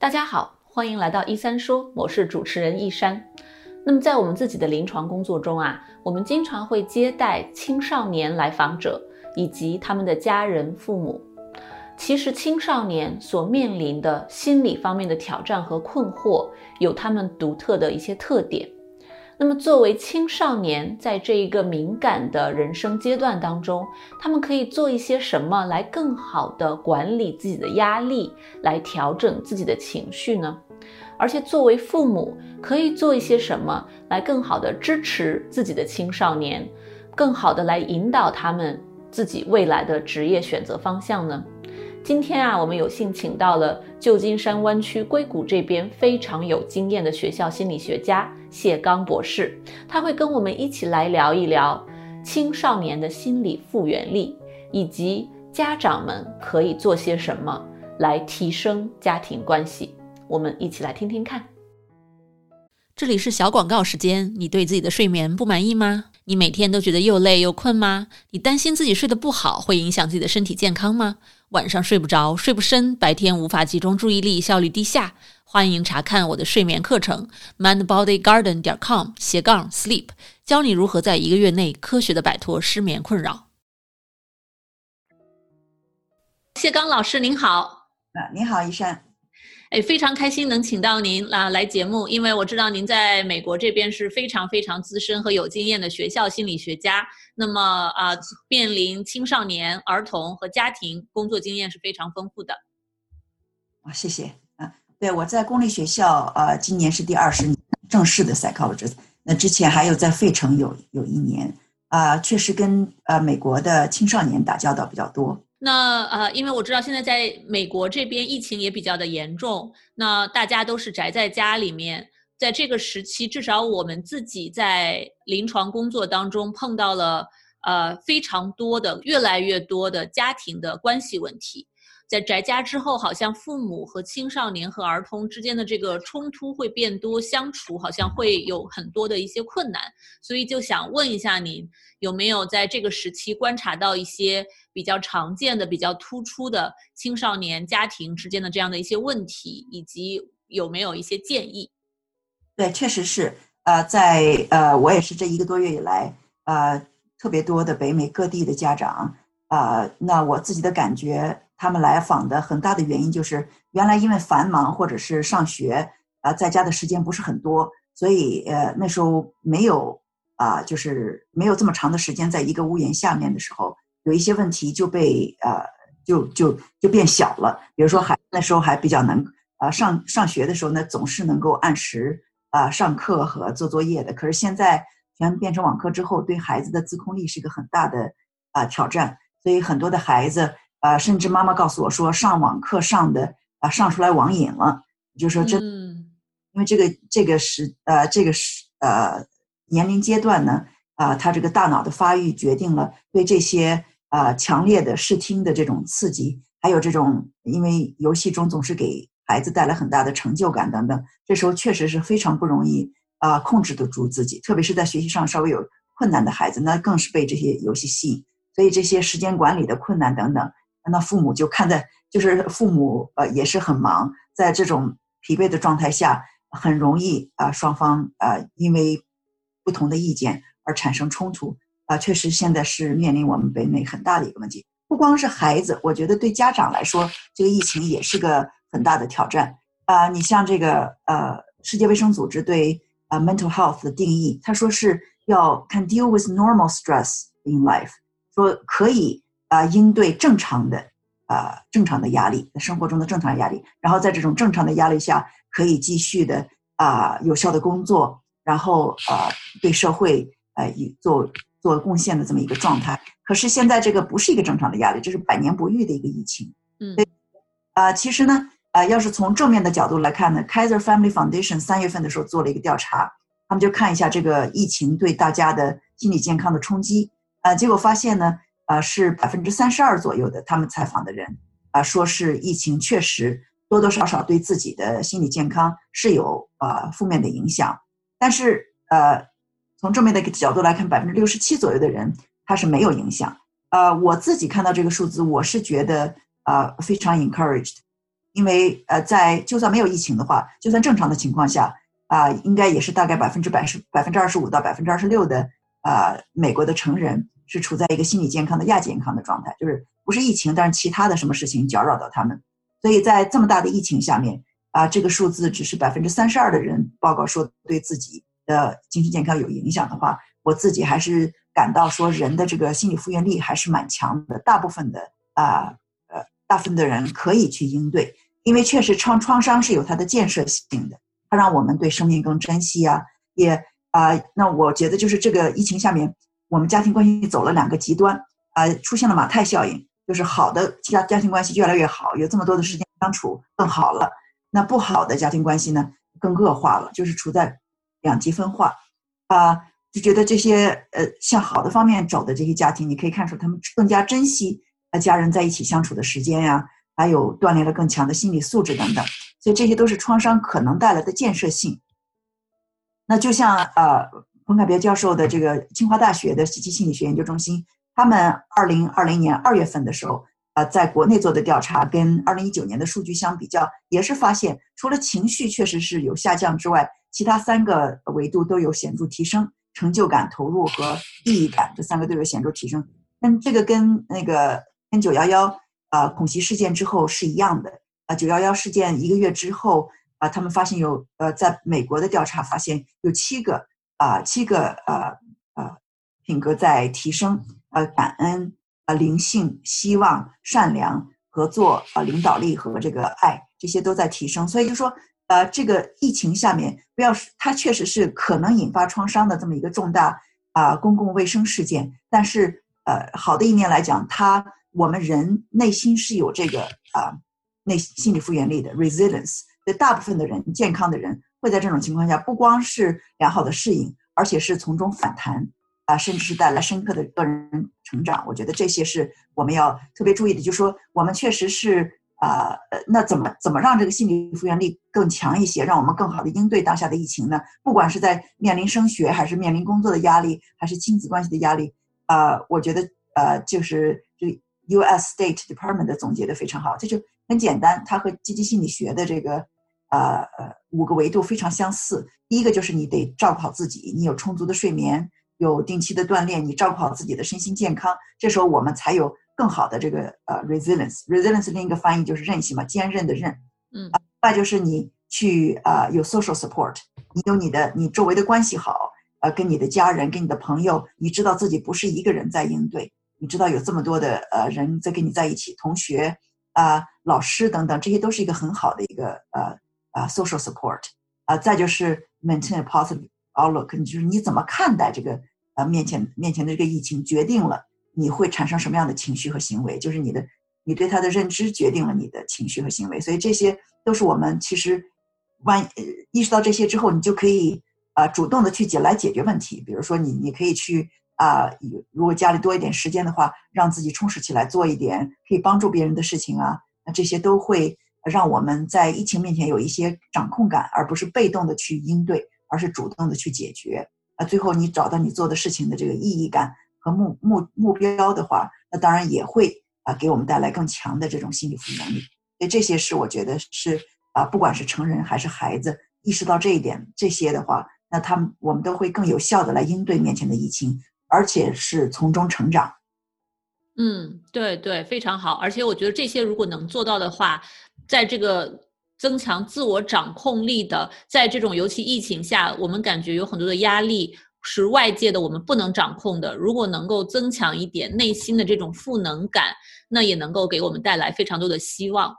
大家好，欢迎来到一三说，我是主持人一山。那么在我们自己的临床工作中啊，我们经常会接待青少年来访者以及他们的家人、父母。其实青少年所面临的心理方面的挑战和困惑，有他们独特的一些特点。那么，作为青少年，在这一个敏感的人生阶段当中，他们可以做一些什么来更好的管理自己的压力，来调整自己的情绪呢？而且，作为父母，可以做一些什么来更好的支持自己的青少年，更好的来引导他们自己未来的职业选择方向呢？今天啊，我们有幸请到了旧金山湾区硅谷这边非常有经验的学校心理学家谢刚博士，他会跟我们一起来聊一聊青少年的心理复原力，以及家长们可以做些什么来提升家庭关系。我们一起来听听看。这里是小广告时间，你对自己的睡眠不满意吗？你每天都觉得又累又困吗？你担心自己睡得不好会影响自己的身体健康吗？晚上睡不着，睡不深，白天无法集中注意力，效率低下。欢迎查看我的睡眠课程，mindbodygarden 点 com 斜杠 sleep，教你如何在一个月内科学的摆脱失眠困扰。谢刚老师您好，啊，你好，医生。哎，非常开心能请到您啊来节目，因为我知道您在美国这边是非常非常资深和有经验的学校心理学家。那么啊，面临青少年、儿童和家庭工作经验是非常丰富的。啊，谢谢啊。对，我在公立学校啊，今年是第二十年正式的 psychologist。那之前还有在费城有有一年啊，确实跟呃美国的青少年打交道比较多。那呃，因为我知道现在在美国这边疫情也比较的严重，那大家都是宅在家里面，在这个时期，至少我们自己在临床工作当中碰到了呃非常多的、越来越多的家庭的关系问题。在宅家之后，好像父母和青少年和儿童之间的这个冲突会变多，相处好像会有很多的一些困难，所以就想问一下您，有没有在这个时期观察到一些比较常见的、比较突出的青少年家庭之间的这样的一些问题，以及有没有一些建议？对，确实是，呃，在呃，我也是这一个多月以来，呃，特别多的北美各地的家长，啊，那我自己的感觉。他们来访的很大的原因就是，原来因为繁忙或者是上学啊，在家的时间不是很多，所以呃那时候没有啊，就是没有这么长的时间在一个屋檐下面的时候，有一些问题就被呃就就就变小了。比如说还那时候还比较能啊上上学的时候呢，总是能够按时啊上课和做作业的。可是现在全变成网课之后，对孩子的自控力是一个很大的啊挑战，所以很多的孩子。啊，甚至妈妈告诉我说，上网课上的啊，上出来网瘾了。就说这，因为这个这个时呃，这个时呃年龄阶段呢，啊，他这个大脑的发育决定了对这些啊强烈的视听的这种刺激，还有这种因为游戏中总是给孩子带来很大的成就感等等，这时候确实是非常不容易啊控制得住自己，特别是在学习上稍微有困难的孩子，那更是被这些游戏吸引，所以这些时间管理的困难等等。那父母就看在，就是父母呃也是很忙，在这种疲惫的状态下，很容易啊双方啊因为不同的意见而产生冲突啊，确实现在是面临我们北美很大的一个问题。不光是孩子，我觉得对家长来说，这个疫情也是个很大的挑战啊。你像这个呃，世界卫生组织对啊 mental health 的定义，他说是要 can deal with normal stress in life，说可以。啊，应对正常的，啊，正常的压力，生活中的正常压力，然后在这种正常的压力下，可以继续的啊，有效的工作，然后啊，对社会呃做做贡献的这么一个状态。可是现在这个不是一个正常的压力，这是百年不遇的一个疫情。嗯，啊，其实呢，啊，要是从正面的角度来看呢，Kaiser Family Foundation 三月份的时候做了一个调查，他们就看一下这个疫情对大家的心理健康的冲击，啊，结果发现呢。啊，是百分之三十二左右的，他们采访的人啊，说是疫情确实多多少少对自己的心理健康是有啊负面的影响。但是呃，从正面的一个角度来看，百分之六十七左右的人他是没有影响。呃，我自己看到这个数字，我是觉得啊非常 encouraged，因为呃，在就算没有疫情的话，就算正常的情况下啊，应该也是大概百分之百十百分之二十五到百分之二十六的啊，美国的成人是处在一个心理健康的亚健康的状态，就是不是疫情，但是其他的什么事情搅扰到他们。所以在这么大的疫情下面啊，这个数字只是百分之三十二的人报告说对自己的精神健康有影响的话，我自己还是感到说人的这个心理复原力还是蛮强的，大部分的啊呃大部分的人可以去应对，因为确实创创伤是有它的建设性的，它让我们对生命更珍惜啊，也啊那我觉得就是这个疫情下面，我们家庭关系走了两个极端啊，出现了马太效应。就是好的家家庭关系越来越好，有这么多的时间相处更好了。那不好的家庭关系呢，更恶化了，就是处在两极分化。啊，就觉得这些呃向好的方面走的这些家庭，你可以看出他们更加珍惜和家人在一起相处的时间呀，还有锻炼了更强的心理素质等等。所以这些都是创伤可能带来的建设性。那就像呃彭凯别教授的这个清华大学的积极心理学研究中心。他们二零二零年二月份的时候，呃，在国内做的调查跟二零一九年的数据相比较，也是发现，除了情绪确实是有下降之外，其他三个维度都有显著提升，成就感、投入和意义感这三个都有显著提升。但这个跟那个跟九幺幺啊恐袭事件之后是一样的啊，九幺幺事件一个月之后啊，他们发现有呃，在美国的调查发现有七个啊七个呃呃品格在提升。呃，感恩，呃，灵性，希望，善良，合作，呃，领导力和这个爱，这些都在提升。所以就说，呃，这个疫情下面，不要它确实是可能引发创伤的这么一个重大啊公共卫生事件。但是，呃，好的一面来讲，它我们人内心是有这个啊内心理复原力的 resilience。对大部分的人，健康的人会在这种情况下，不光是良好的适应，而且是从中反弹。啊，甚至是带来深刻的个人成长，我觉得这些是我们要特别注意的。就是说，我们确实是啊，那怎么怎么让这个心理复原力更强一些，让我们更好的应对当下的疫情呢？不管是在面临升学，还是面临工作的压力，还是亲子关系的压力，啊，我觉得呃，就是这 U.S. State Department 的总结的非常好，这就很简单，它和积极心理学的这个呃呃五个维度非常相似。第一个就是你得照顾好自己，你有充足的睡眠。有定期的锻炼，你照顾好自己的身心健康，这时候我们才有更好的这个呃 resilience。resilience 另一个翻译就是韧性嘛，坚韧的韧。嗯，那就是你去啊有 social support，你有你的你周围的关系好，呃，跟你的家人、跟你的朋友，你知道自己不是一个人在应对，你知道有这么多的呃人在跟你在一起，同学啊、老师等等，这些都是一个很好的一个呃啊 social support。啊，再就是 maintain a positive。outlook，就是你怎么看待这个呃面前面前的这个疫情，决定了你会产生什么样的情绪和行为，就是你的你对他的认知决定了你的情绪和行为，所以这些都是我们其实万意识到这些之后，你就可以啊主动的去解来解决问题。比如说你你可以去啊，如果家里多一点时间的话，让自己充实起来，做一点可以帮助别人的事情啊，那这些都会让我们在疫情面前有一些掌控感，而不是被动的去应对。而是主动的去解决，啊，最后你找到你做的事情的这个意义感和目目目标的话，那当然也会啊给我们带来更强的这种心理复能力。所以这些是我觉得是啊，不管是成人还是孩子，意识到这一点，这些的话，那他们我们都会更有效的来应对面前的疫情，而且是从中成长。嗯，对对，非常好。而且我觉得这些如果能做到的话，在这个。增强自我掌控力的，在这种尤其疫情下，我们感觉有很多的压力是外界的，我们不能掌控的。如果能够增强一点内心的这种赋能感，那也能够给我们带来非常多的希望。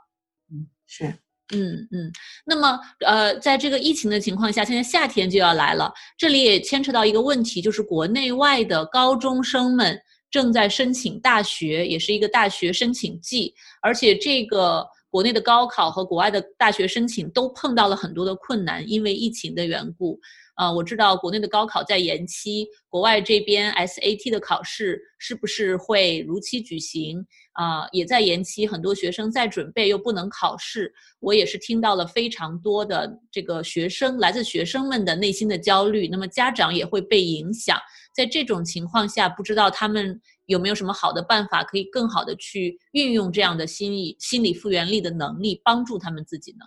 嗯，是，嗯嗯。那么，呃，在这个疫情的情况下，现在夏天就要来了，这里也牵扯到一个问题，就是国内外的高中生们正在申请大学，也是一个大学申请季，而且这个。国内的高考和国外的大学申请都碰到了很多的困难，因为疫情的缘故。呃，我知道国内的高考在延期，国外这边 SAT 的考试是不是会如期举行？啊，也在延期，很多学生在准备又不能考试。我也是听到了非常多的这个学生来自学生们的内心的焦虑，那么家长也会被影响。在这种情况下，不知道他们。有没有什么好的办法可以更好的去运用这样的心理心理复原力的能力，帮助他们自己呢？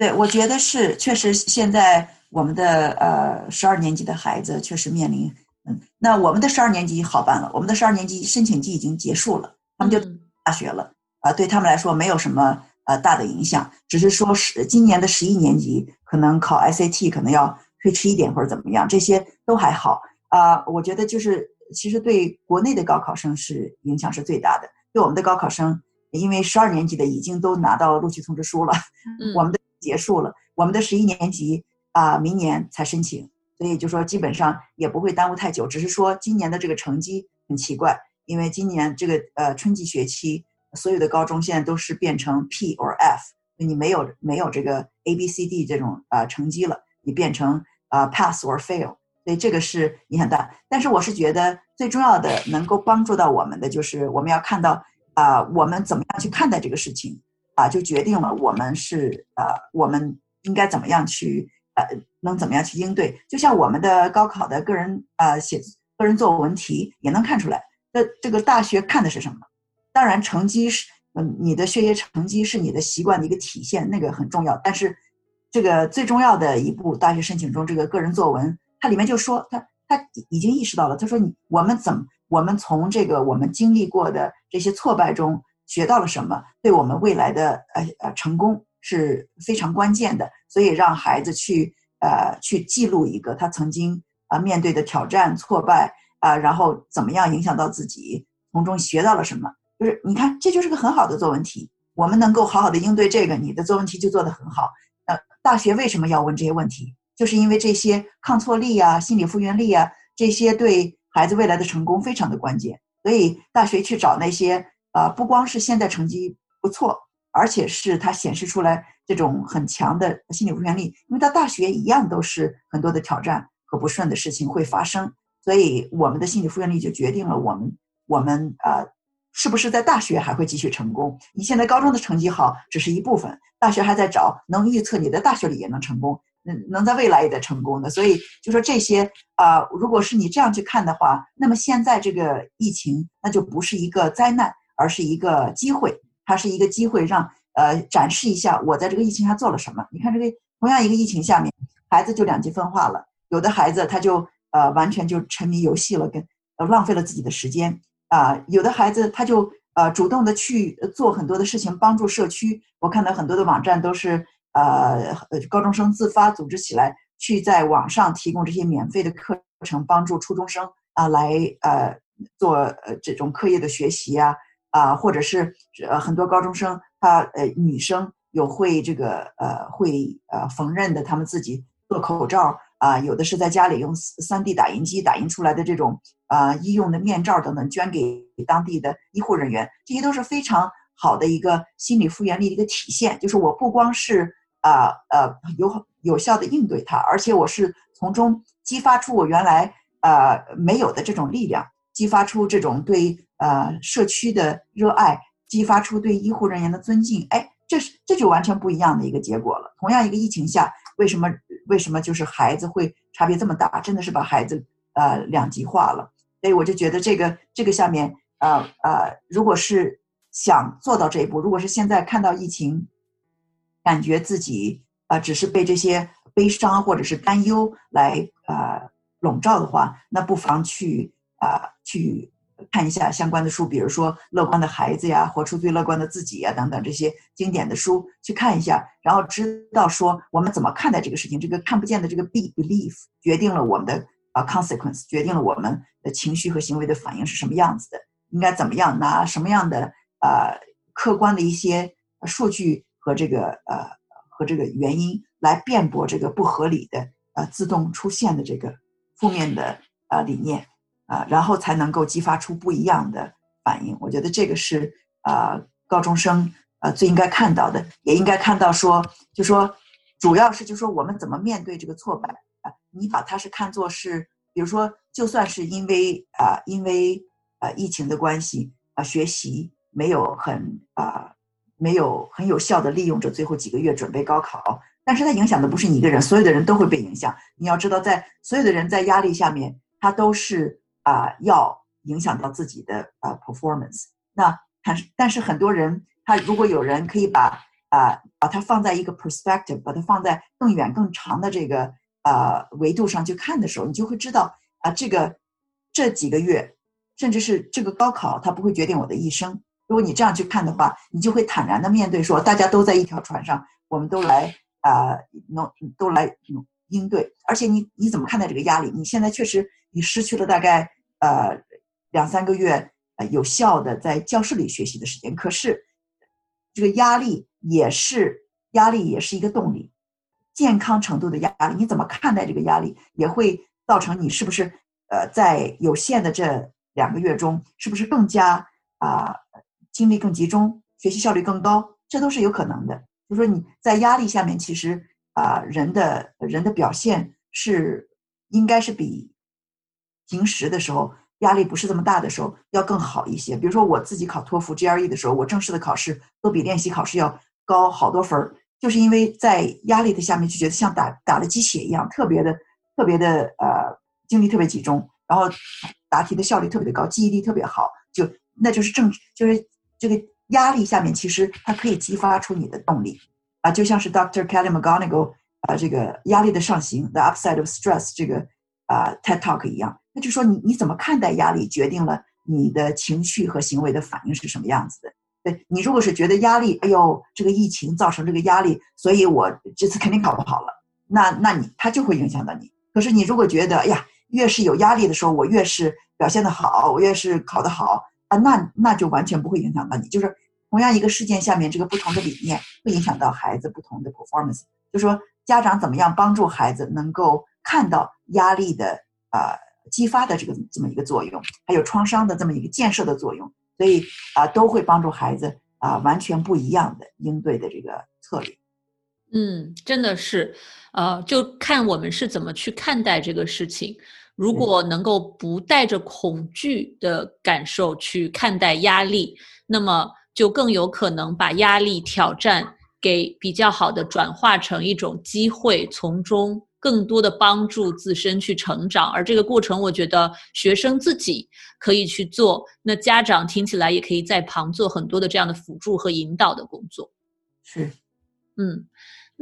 对，我觉得是，确实现在我们的呃十二年级的孩子确实面临，嗯，那我们的十二年级好办了，我们的十二年级申请季已经结束了，他们就大学了，啊，对他们来说没有什么呃大的影响，只是说是今年的十一年级可能考 SAT 可能要推迟一点或者怎么样，这些都还好啊。我觉得就是其实对国内的高考生是影响是最大的，对我们的高考生，因为十二年级的已经都拿到录取通知书了，我们的。结束了，我们的十一年级啊，明年才申请，所以就说基本上也不会耽误太久。只是说今年的这个成绩很奇怪，因为今年这个呃春季学期所有的高中现在都是变成 P or F，你没有没有这个 A B C D 这种呃成绩了，你变成啊 Pass or Fail，所以这个是影响大。但是我是觉得最重要的能够帮助到我们的就是我们要看到啊，我们怎么样去看待这个事情。啊，就决定了我们是呃，我们应该怎么样去呃，能怎么样去应对？就像我们的高考的个人呃写个人作文题也能看出来，那这个大学看的是什么？当然，成绩是嗯，你的学业成绩是你的习惯的一个体现，那个很重要。但是这个最重要的一步，大学申请中这个个人作文，它里面就说他他已经意识到了，他说你我们怎么我们从这个我们经历过的这些挫败中。学到了什么，对我们未来的呃呃成功是非常关键的。所以让孩子去呃去记录一个他曾经啊面对的挑战挫败啊，然后怎么样影响到自己，从中学到了什么。就是你看，这就是个很好的作文题。我们能够好好的应对这个，你的作文题就做得很好。呃，大学为什么要问这些问题？就是因为这些抗挫力啊、心理复原力啊，这些对孩子未来的成功非常的关键。所以大学去找那些。啊，不光是现在成绩不错，而且是它显示出来这种很强的心理复原力。因为到大学一样都是很多的挑战和不顺的事情会发生，所以我们的心理复原力就决定了我们我们啊是不是在大学还会继续成功。你现在高中的成绩好只是一部分，大学还在找能预测你在大学里也能成功，能能在未来也得成功的。所以就说这些啊，如果是你这样去看的话，那么现在这个疫情那就不是一个灾难。而是一个机会，它是一个机会，让呃展示一下我在这个疫情下做了什么。你看，这个同样一个疫情下面，孩子就两极分化了。有的孩子他就呃完全就沉迷游戏了，跟呃浪费了自己的时间啊。有的孩子他就呃主动的去做很多的事情，帮助社区。我看到很多的网站都是呃高中生自发组织起来，去在网上提供这些免费的课程，帮助初中生啊来呃做呃这种课业的学习啊。啊，或者是呃很多高中生，他呃女生有会这个呃会呃缝纫的，他们自己做口罩啊，有的是在家里用三 D 打印机打印出来的这种啊医用的面罩等等，捐给当地的医护人员，这些都是非常好的一个心理复原力的一个体现。就是我不光是啊呃有有效的应对它，而且我是从中激发出我原来呃没有的这种力量，激发出这种对。呃，社区的热爱激发出对医护人员的尊敬，哎，这是这就完全不一样的一个结果了。同样一个疫情下，为什么为什么就是孩子会差别这么大？真的是把孩子呃两极化了。所以我就觉得这个这个下面呃呃，如果是想做到这一步，如果是现在看到疫情，感觉自己啊只是被这些悲伤或者是担忧来呃笼罩的话，那不妨去啊去。看一下相关的书，比如说《乐观的孩子》呀，《活出最乐观的自己》呀，等等这些经典的书，去看一下，然后知道说我们怎么看待这个事情。这个看不见的这个 be belief 决定了我们的啊 consequence，决定了我们的情绪和行为的反应是什么样子的，应该怎么样拿什么样的呃客观的一些数据和这个呃和这个原因来辩驳这个不合理的呃自动出现的这个负面的呃理念。啊，然后才能够激发出不一样的反应。我觉得这个是呃高中生呃最应该看到的，也应该看到说，就说主要是就说我们怎么面对这个挫败啊？你把它是看作是，比如说，就算是因为啊因为啊疫情的关系啊学习没有很啊没有很有效的利用这最后几个月准备高考，但是它影响的不是你一个人，所有的人都会被影响。你要知道，在所有的人在压力下面，他都是。啊，要影响到自己的呃 performance。那但是但是很多人，他如果有人可以把啊把它放在一个 perspective，把它放在更远更长的这个呃维度上去看的时候，你就会知道啊这个这几个月，甚至是这个高考，它不会决定我的一生。如果你这样去看的话，你就会坦然的面对说，大家都在一条船上，我们都来啊，能都来应对。而且你你怎么看待这个压力？你现在确实你失去了大概呃两三个月呃有效的在教室里学习的时间，可是这个压力也是压力，也是一个动力。健康程度的压力，你怎么看待这个压力，也会造成你是不是呃在有限的这两个月中，是不是更加啊？精力更集中，学习效率更高，这都是有可能的。就说你在压力下面，其实啊，人的人的表现是应该是比平时的时候压力不是这么大的时候要更好一些。比如说我自己考托福、GRE 的时候，我正式的考试都比练习考试要高好多分儿，就是因为在压力的下面就觉得像打打了鸡血一样，特别的特别的呃精力特别集中，然后答题的效率特别的高，记忆力特别好，就那就是正就是。这个压力下面，其实它可以激发出你的动力啊，就像是 Dr. Kelly McGonigal 啊，这个压力的上行 The Upside of Stress 这个啊 TED Talk 一样，那就说你你怎么看待压力，决定了你的情绪和行为的反应是什么样子的。对你如果是觉得压力，哎呦，这个疫情造成这个压力，所以我这次肯定考不好了，那那你它就会影响到你。可是你如果觉得，哎呀，越是有压力的时候，我越是表现的好，我越是考得好。啊，那那就完全不会影响到你。就是同样一个事件下面，这个不同的理念会影响到孩子不同的 performance。就说家长怎么样帮助孩子能够看到压力的啊激发的这个这么一个作用，还有创伤的这么一个建设的作用，所以啊都会帮助孩子啊完全不一样的应对的这个策略。嗯，真的是，呃，就看我们是怎么去看待这个事情。如果能够不带着恐惧的感受去看待压力，那么就更有可能把压力挑战给比较好的转化成一种机会，从中更多的帮助自身去成长。而这个过程，我觉得学生自己可以去做，那家长听起来也可以在旁做很多的这样的辅助和引导的工作。是，嗯。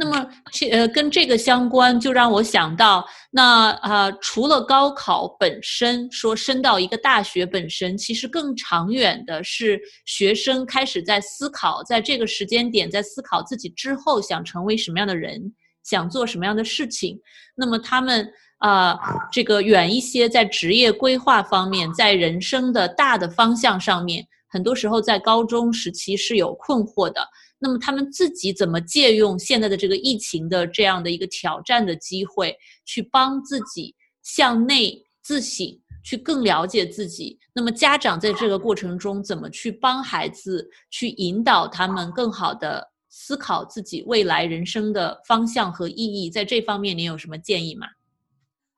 那么，这呃，跟这个相关，就让我想到，那啊，除了高考本身，说升到一个大学本身，其实更长远的是学生开始在思考，在这个时间点，在思考自己之后想成为什么样的人，想做什么样的事情。那么他们啊，这个远一些，在职业规划方面，在人生的大的方向上面，很多时候在高中时期是有困惑的。那么他们自己怎么借用现在的这个疫情的这样的一个挑战的机会，去帮自己向内自省，去更了解自己？那么家长在这个过程中怎么去帮孩子，去引导他们更好的思考自己未来人生的方向和意义？在这方面，您有什么建议吗？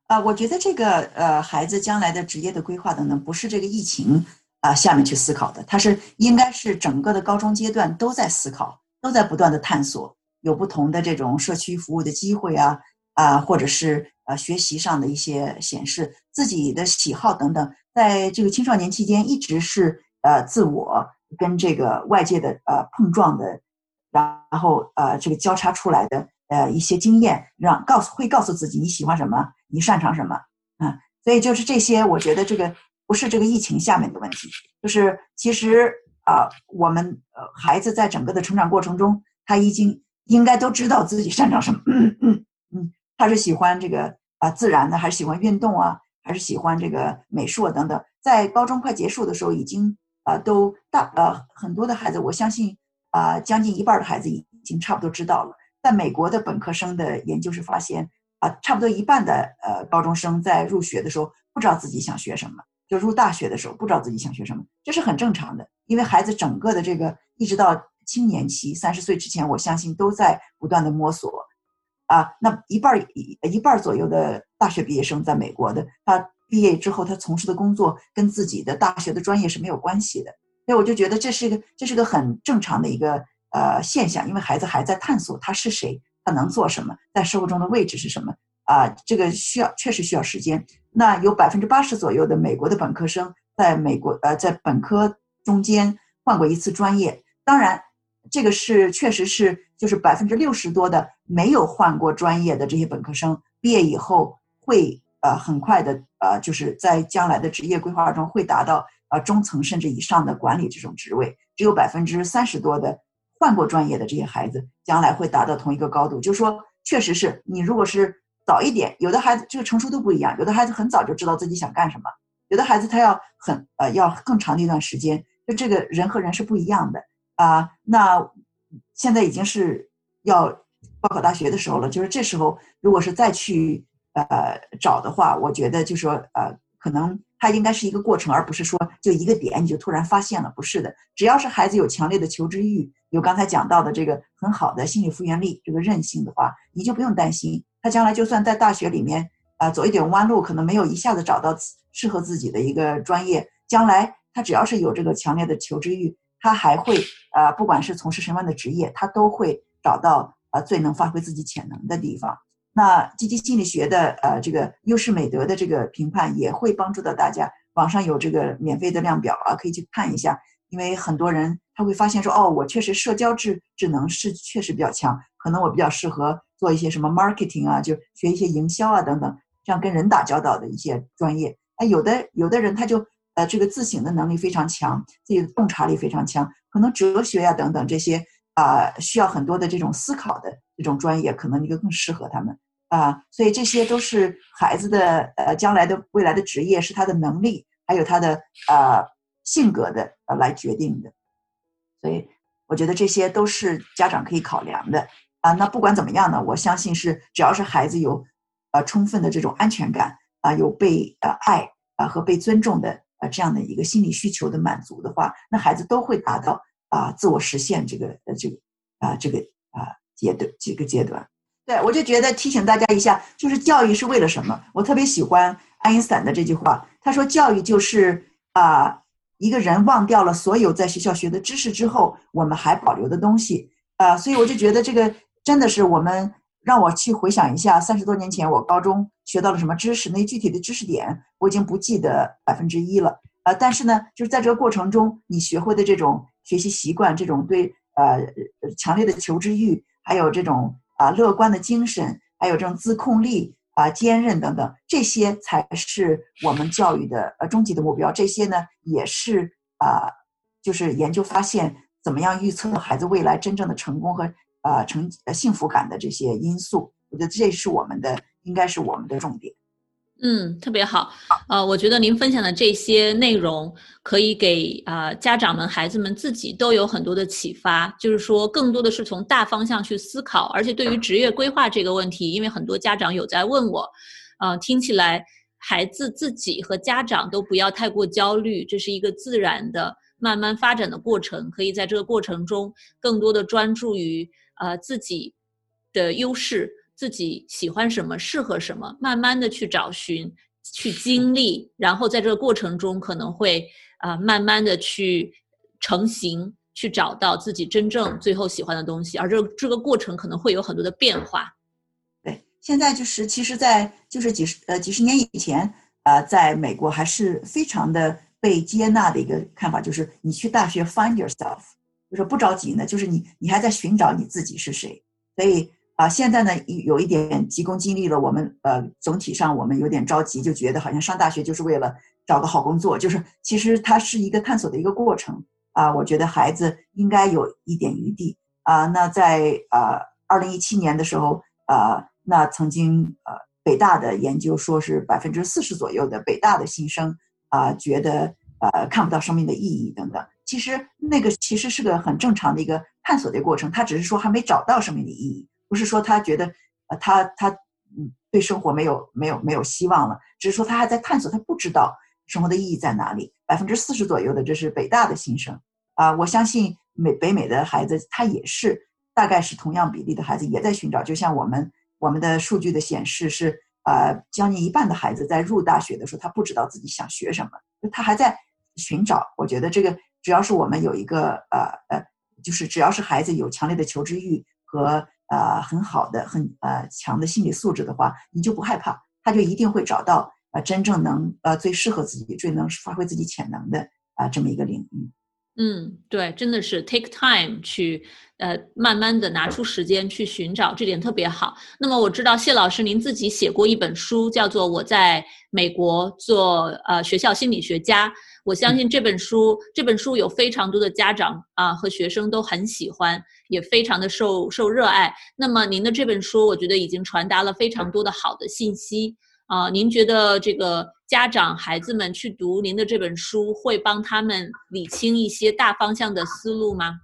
啊，我觉得这个呃，孩子将来的职业的规划等等，不是这个疫情。啊，下面去思考的，他是应该是整个的高中阶段都在思考，都在不断的探索，有不同的这种社区服务的机会啊啊，或者是呃学习上的一些显示自己的喜好等等，在这个青少年期间一直是呃自我跟这个外界的呃碰撞的，然后呃这个交叉出来的呃一些经验，让告诉会告诉自己你喜欢什么，你擅长什么啊，所以就是这些，我觉得这个。不是这个疫情下面的问题，就是其实啊，我们呃孩子在整个的成长过程中，他已经应该都知道自己擅长什么。嗯嗯嗯，他是喜欢这个啊自然的，还是喜欢运动啊，还是喜欢这个美术啊等等。在高中快结束的时候，已经啊都大呃很多的孩子，我相信啊将近一半的孩子已已经差不多知道了。在美国的本科生的研究是发现啊，差不多一半的呃高中生在入学的时候不知道自己想学什么。就入大学的时候，不知道自己想学什么，这是很正常的。因为孩子整个的这个一直到青年期，三十岁之前，我相信都在不断的摸索。啊，那一半一一半左右的大学毕业生在美国的，他毕业之后他从事的工作跟自己的大学的专业是没有关系的。所以我就觉得这是一个这是个很正常的一个呃现象，因为孩子还在探索他是谁，他能做什么，在社会中的位置是什么。啊，这个需要确实需要时间。那有百分之八十左右的美国的本科生在美国呃在本科中间换过一次专业。当然，这个是确实是就是百分之六十多的没有换过专业的这些本科生毕业以后会呃很快的呃就是在将来的职业规划中会达到呃中层甚至以上的管理这种职位。只有百分之三十多的换过专业的这些孩子将来会达到同一个高度。就是说，确实是你如果是。早一点，有的孩子这个成熟度不一样，有的孩子很早就知道自己想干什么，有的孩子他要很呃要更长的一段时间，就这个人和人是不一样的啊。那现在已经是要报考大学的时候了，就是这时候如果是再去呃找的话，我觉得就说呃可能它应该是一个过程，而不是说就一个点你就突然发现了，不是的。只要是孩子有强烈的求知欲，有刚才讲到的这个很好的心理复原力，这个韧性的话，你就不用担心。他将来就算在大学里面啊走一点弯路，可能没有一下子找到适合自己的一个专业。将来他只要是有这个强烈的求知欲，他还会啊，不管是从事什么样的职业，他都会找到啊最能发挥自己潜能的地方。那积极心理学的呃这个优势美德的这个评判也会帮助到大家。网上有这个免费的量表啊，可以去看一下。因为很多人他会发现说，哦，我确实社交智智能是确实比较强，可能我比较适合。做一些什么 marketing 啊，就学一些营销啊等等，这样跟人打交道的一些专业。哎，有的有的人他就呃这个自省的能力非常强，自己的洞察力非常强，可能哲学呀等等这些啊需要很多的这种思考的这种专业，可能就更适合他们啊。所以这些都是孩子的呃将来的未来的职业是他的能力还有他的呃性格的呃来决定的。所以我觉得这些都是家长可以考量的。啊，那不管怎么样呢，我相信是只要是孩子有，呃，充分的这种安全感啊，有被呃爱啊和被尊重的啊这样的一个心理需求的满足的话，那孩子都会达到啊自我实现这个呃这个啊这个啊阶段几个阶段。对我就觉得提醒大家一下，就是教育是为了什么？我特别喜欢爱因斯坦的这句话，他说教育就是啊一个人忘掉了所有在学校学的知识之后，我们还保留的东西啊，所以我就觉得这个。真的是我们让我去回想一下，三十多年前我高中学到了什么知识，那具体的知识点我已经不记得百分之一了。呃，但是呢，就是在这个过程中，你学会的这种学习习惯，这种对呃强烈的求知欲，还有这种啊乐观的精神，还有这种自控力啊坚韧等等，这些才是我们教育的呃终极的目标。这些呢，也是啊，就是研究发现怎么样预测孩子未来真正的成功和。呃，成呃幸福感的这些因素，我觉得这是我们的，应该是我们的重点。嗯，特别好。呃，我觉得您分享的这些内容可以给啊家长们、孩子们自己都有很多的启发。就是说，更多的是从大方向去思考，而且对于职业规划这个问题，因为很多家长有在问我，呃，听起来孩子自己和家长都不要太过焦虑，这是一个自然的、慢慢发展的过程。可以在这个过程中更多的专注于。呃，自己的优势，自己喜欢什么，适合什么，慢慢的去找寻，去经历，然后在这个过程中，可能会啊，慢慢的去成型，去找到自己真正最后喜欢的东西，而这这个过程可能会有很多的变化。对，现在就是其实，在就是几十呃几十年以前，呃，在美国还是非常的被接纳的一个看法，就是你去大学 find yourself。就是不着急呢，就是你你还在寻找你自己是谁，所以啊，现在呢有一点急功近利了。我们呃总体上我们有点着急，就觉得好像上大学就是为了找个好工作，就是其实它是一个探索的一个过程啊。我觉得孩子应该有一点余地啊。那在呃二零一七年的时候啊，那曾经呃北大的研究说是百分之四十左右的北大的新生啊觉得呃看不到生命的意义等等。其实那个其实是个很正常的一个探索的过程，他只是说还没找到生命的意义，不是说他觉得呃他他嗯对生活没有没有没有希望了，只是说他还在探索，他不知道生活的意义在哪里。百分之四十左右的这是北大的新生啊，我相信美北美的孩子他也是大概是同样比例的孩子也在寻找，就像我们我们的数据的显示是呃将近一半的孩子在入大学的时候他不知道自己想学什么，他还在寻找。我觉得这个。只要是我们有一个呃呃，就是只要是孩子有强烈的求知欲和呃很好的很呃强的心理素质的话，你就不害怕，他就一定会找到呃真正能呃最适合自己、最能发挥自己潜能的啊这么一个领域。嗯，对，真的是 take time 去，呃，慢慢的拿出时间去寻找，这点特别好。那么我知道谢老师您自己写过一本书，叫做《我在美国做呃学校心理学家》。我相信这本书，这本书有非常多的家长啊和学生都很喜欢，也非常的受受热爱。那么您的这本书，我觉得已经传达了非常多的好的信息啊。您觉得这个？家长、孩子们去读您的这本书，会帮他们理清一些大方向的思路吗？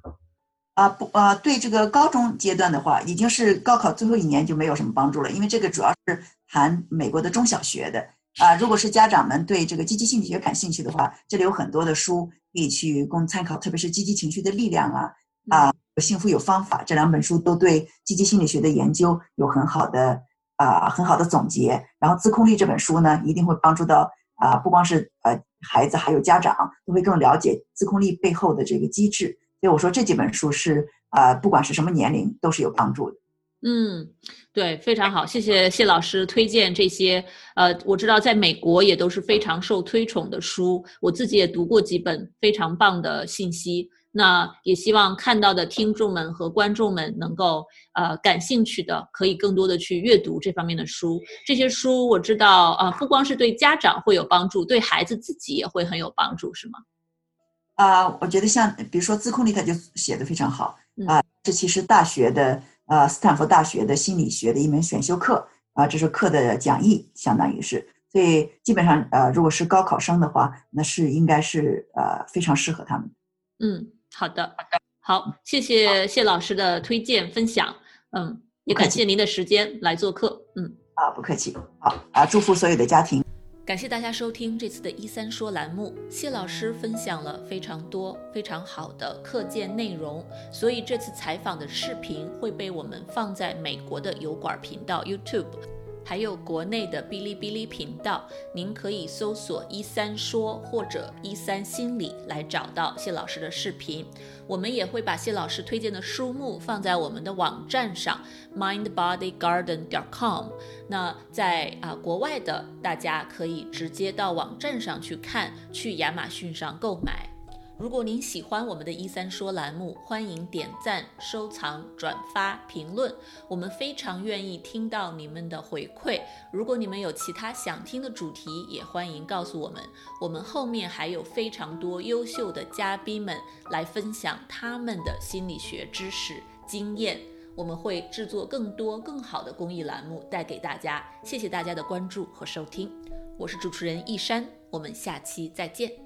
啊不啊，对这个高中阶段的话，已经是高考最后一年就没有什么帮助了，因为这个主要是谈美国的中小学的啊。如果是家长们对这个积极心理学感兴趣的话，这里有很多的书可以去供参考，特别是《积极情绪的力量》啊啊，《幸福有方法》这两本书都对积极心理学的研究有很好的。啊，很好的总结。然后，自控力这本书呢，一定会帮助到啊，不光是呃孩子，还有家长都会更了解自控力背后的这个机制。所以我说这几本书是啊，不管是什么年龄都是有帮助的。嗯，对，非常好，谢谢谢老师推荐这些。呃，我知道在美国也都是非常受推崇的书，我自己也读过几本非常棒的信息。那也希望看到的听众们和观众们能够呃感兴趣的，可以更多的去阅读这方面的书。这些书我知道啊，不光是对家长会有帮助，对孩子自己也会很有帮助，是吗？啊，我觉得像比如说自控力，他就写的非常好啊。这其实大学的呃斯坦福大学的心理学的一门选修课啊，这是课的讲义，相当于是。所以基本上呃，如果是高考生的话，那是应该是呃非常适合他们。嗯。好的，好的，好，谢谢谢老师的推荐分享，嗯，也感谢您的时间来做客，嗯，啊，不客气，好啊，祝福所有的家庭，感谢大家收听这次的一三说栏目，谢老师分享了非常多非常好的课件内容，所以这次采访的视频会被我们放在美国的油管频道 YouTube。还有国内的哔哩哔哩频道，您可以搜索“一三说”或者“一三心理”来找到谢老师的视频。我们也会把谢老师推荐的书目放在我们的网站上，mindbodygarden.com。那在啊国外的大家可以直接到网站上去看，去亚马逊上购买。如果您喜欢我们的“一三说”栏目，欢迎点赞、收藏、转发、评论，我们非常愿意听到你们的回馈。如果你们有其他想听的主题，也欢迎告诉我们。我们后面还有非常多优秀的嘉宾们来分享他们的心理学知识经验。我们会制作更多更好的公益栏目带给大家。谢谢大家的关注和收听，我是主持人易山，我们下期再见。